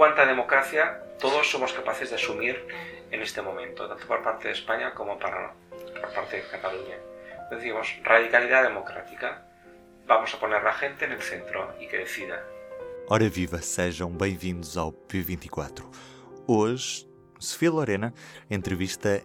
cuánta democracia todos somos capaces de asumir en este momento, tanto por parte de España como para, por parte de Cataluña. Decimos, radicalidade democrática. Vamos a poner a gente en el centro e que decida. Ora viva, sejam bem-vindos ao P24. Hoje, Sofia Lorena entrevista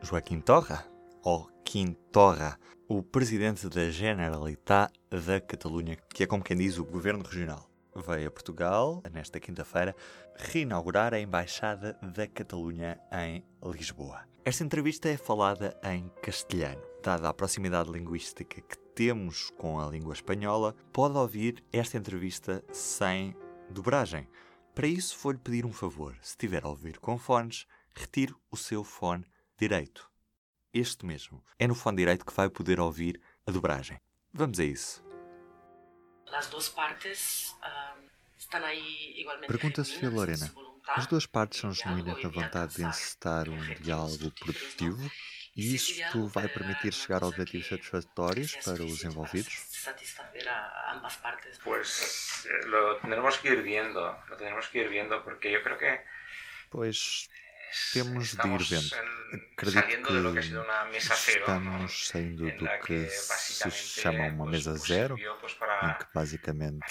Joaquim Torra, ou Quintorra, o presidente da Generalitat da Catalunha, que é como quem diz o governo regional. Veio a Portugal, nesta quinta-feira, reinaugurar a Embaixada da Catalunha em Lisboa. Esta entrevista é falada em castelhano. Dada a proximidade linguística que temos com a língua espanhola, pode ouvir esta entrevista sem dobragem. Para isso, vou-lhe pedir um favor. Se estiver a ouvir com fones, retire o seu fone direito este mesmo. É no fone direito que vai poder ouvir a dobragem. Vamos a isso. As duas partes uh, estão aí igualmente. Pergunta Sofia Lorena. As duas partes são genuínas na vontade de encetar um diálogo produtivo e isto vai permitir chegar a objetivos satisfatórios para os envolvidos? Pues eh, lo tendremos que ir viendo, lo tendremos que ir viendo porque yo creo que Pois temos de ir vendo. Acredito que estamos saindo do que se chama uma mesa zero, em que basicamente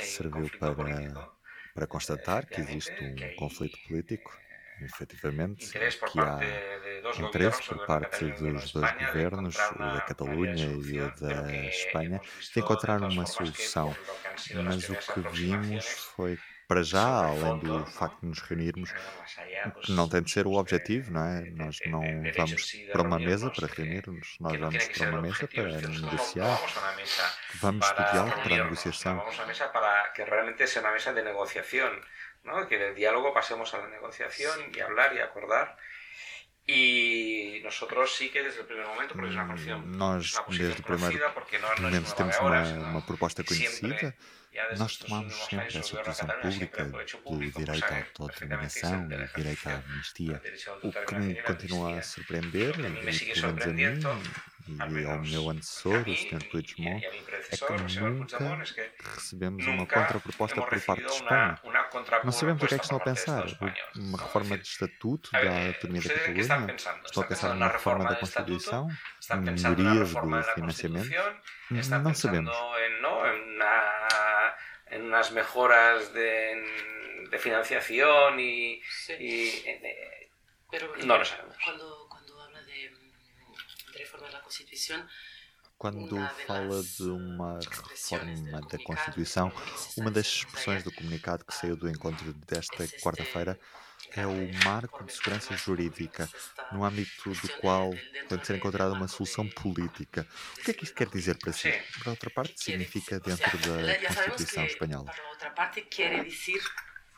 serviu para, para constatar que existe um conflito político efetivamente, que há interesse por parte dos dois governos, o da Catalunha e o da Espanha, de encontrar uma solução. Mas o que vimos foi para já, além do facto de nos reunirmos, que não tem de ser o objetivo, não é? Nós não vamos para uma mesa para reunir-nos, nós vamos para uma mesa para negociar, vamos do diálogo para a negociação. Vamos a mesa para que realmente seja uma mesa de negociação, que del diálogo pasemos a la negociación y hablar y acordar. Y nosotros sí que desde el primer momento, porque es una posición, Nós, una desde o primeiro momento, temos uma, uma proposta conhecida. Nós tomamos sempre essa posição pública do direito à autodeterminação e direito à amnistia. O que me continua a surpreender, e pelo menos a mim e ao menos meu antecessor, o Sr. Puigdemont, mi é predecesor, que nunca recebemos uma contraproposta por parte de Espanha. Não sabemos o que é que estão a pensar. Uma ¿no? reforma de estatuto da autonomia da ¿ustedes qué están Catalunha? Estão a ¿Están pensar numa reforma da? Constituição? ¿Están Em pensando en una melhorias do financiamento? Não sabemos. en, unas mejoras de, financiación y... Pero, no lo sabemos. De reforma de la Constitución, Quando fala de uma reforma da Constituição, uma das expressões do comunicado que saiu do encontro desta quarta-feira é o marco de segurança jurídica, no âmbito do qual tem de ser encontrada uma solução política. O que é que isto quer dizer para si? Sim. Por outra parte, significa dentro da Constituição espanhola. Para outra parte, quiere decir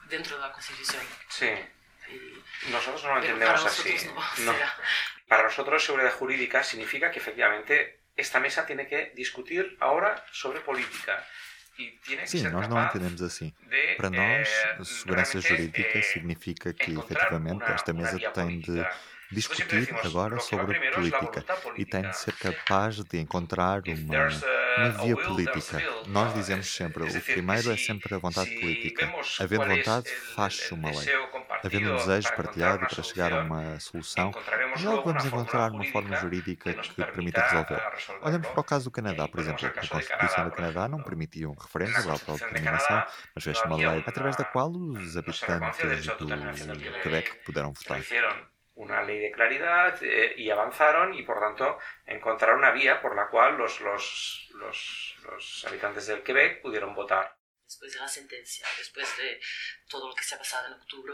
dentro da Constitución. sí, Y- nosotros no lo pero entendemos para así. no, No. Para nosotros seguridad jurídica significa que efectivamente esta mesa tiene que discutir ahora sobre política. Y tiene que Sim, ser nós não entendemos assim. de, Para nós, eh, segurança jurídica eh, significa que, efetivamente, una- esta mesa tem de política. Siempre discutir agora sobre la política e tem de ser capaz de encontrar uma, a- uma a via a política. Nós No, dizemos sempre, o primeiro é sempre a vontade política. Havendo es vontade, faz-se el uma lei. Havendo um desejo partilhado para chegar a uma solução, logo vamos encontrar uma forma jurídica que permita resolver. Olhamos para o caso do Canadá, por exemplo. A Constituição do Canadá não permitia um referendo sobre a autodeterminação, mas fez não uma lei através da qual os habitantes do. Quebec puderam votar. Una ley de claridad eh, y avanzaron y por tanto encontraron una vía por la cual los, los, los, los habitantes del Quebec pudieron votar. después de la sentencia, después de todo lo que se ha pasado en octubre.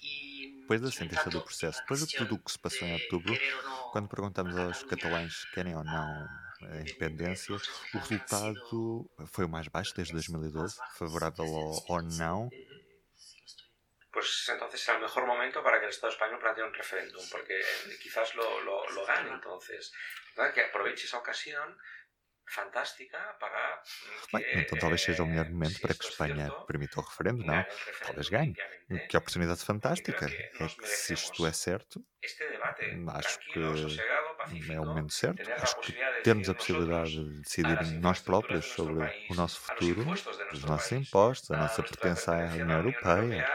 Y, Depois da sentença do processo, depois de tudo o que se passou em outubro, quando perguntamos a aos catalães se querem ou não a independência, o resultado foi o mais baixo desde 2012, favorável ao, ao não. Pues entonces será el mejor momento para que el Estado español plantee un referéndum, porque eh, quizás lo, lo, lo gane entonces. Entonces, que aproveche esa ocasión fantástica para. Bem, que, então talvez seja o melhor momento para que Espanha cierto, permita o referendo, não? Talvez ganhe. Que oportunidade fantástica. que É que se isto é certo, este debate acho que é o momento certo. Acho que termos a possibilidade de decidir nós próprios sobre o nosso futuro, os nossos impostos, a nossa pertença à União Europeia.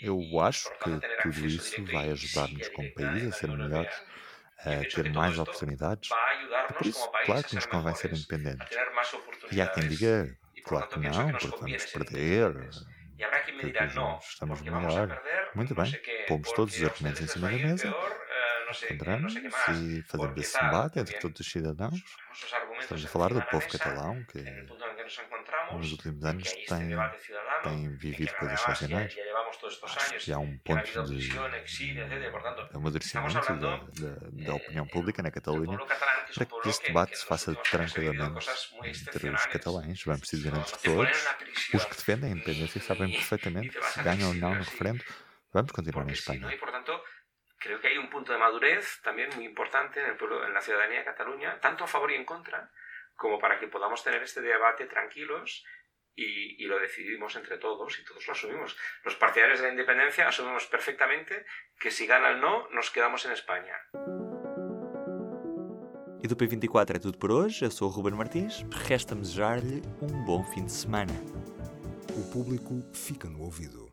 Eu acho que tudo isso vai ajudar-nos como país a ser melhores, a ter mais oportunidades. Por isso, claro que nos convém ser independentes. E há quem diga, claro que não, porque vamos perder E estamos melhor. Muito bem, pomos todos os argumentos em cima da mesa, no no más, e porque esse debate entre todos os cidadãos. Estamos a encima falar do povo catalão, que que nos últimos anos que tem, tem que vivido coisas todos estos Acho que há um que ponto de, de amadurecimento da, da, da opinião eh, pública na Catalunha que para que este que- debate que se faça tranquilamente entre os catalães. Vamos dizer No, entre no todos, os que defendem a independência sabem perfeitamente vas se ganham ou não no exilio, así. referendo. Vamos continuar na no, Espanha. Creo que hay un punto de madurez también muy importante en, el pueblo, en la ciudadanía de Cataluña, tanto a favor y en contra, como para que podamos tener este debate tranquilos y, y lo decidimos entre todos y todos lo asumimos. Los partidarios de la independencia asumimos perfectamente que si gana el no, nos quedamos en España. E do P24 é tudo por hoje. Eu sou o Ruben Martins. Resta-me desejar-lhe um bom fim de semana. O público fica no ouvido.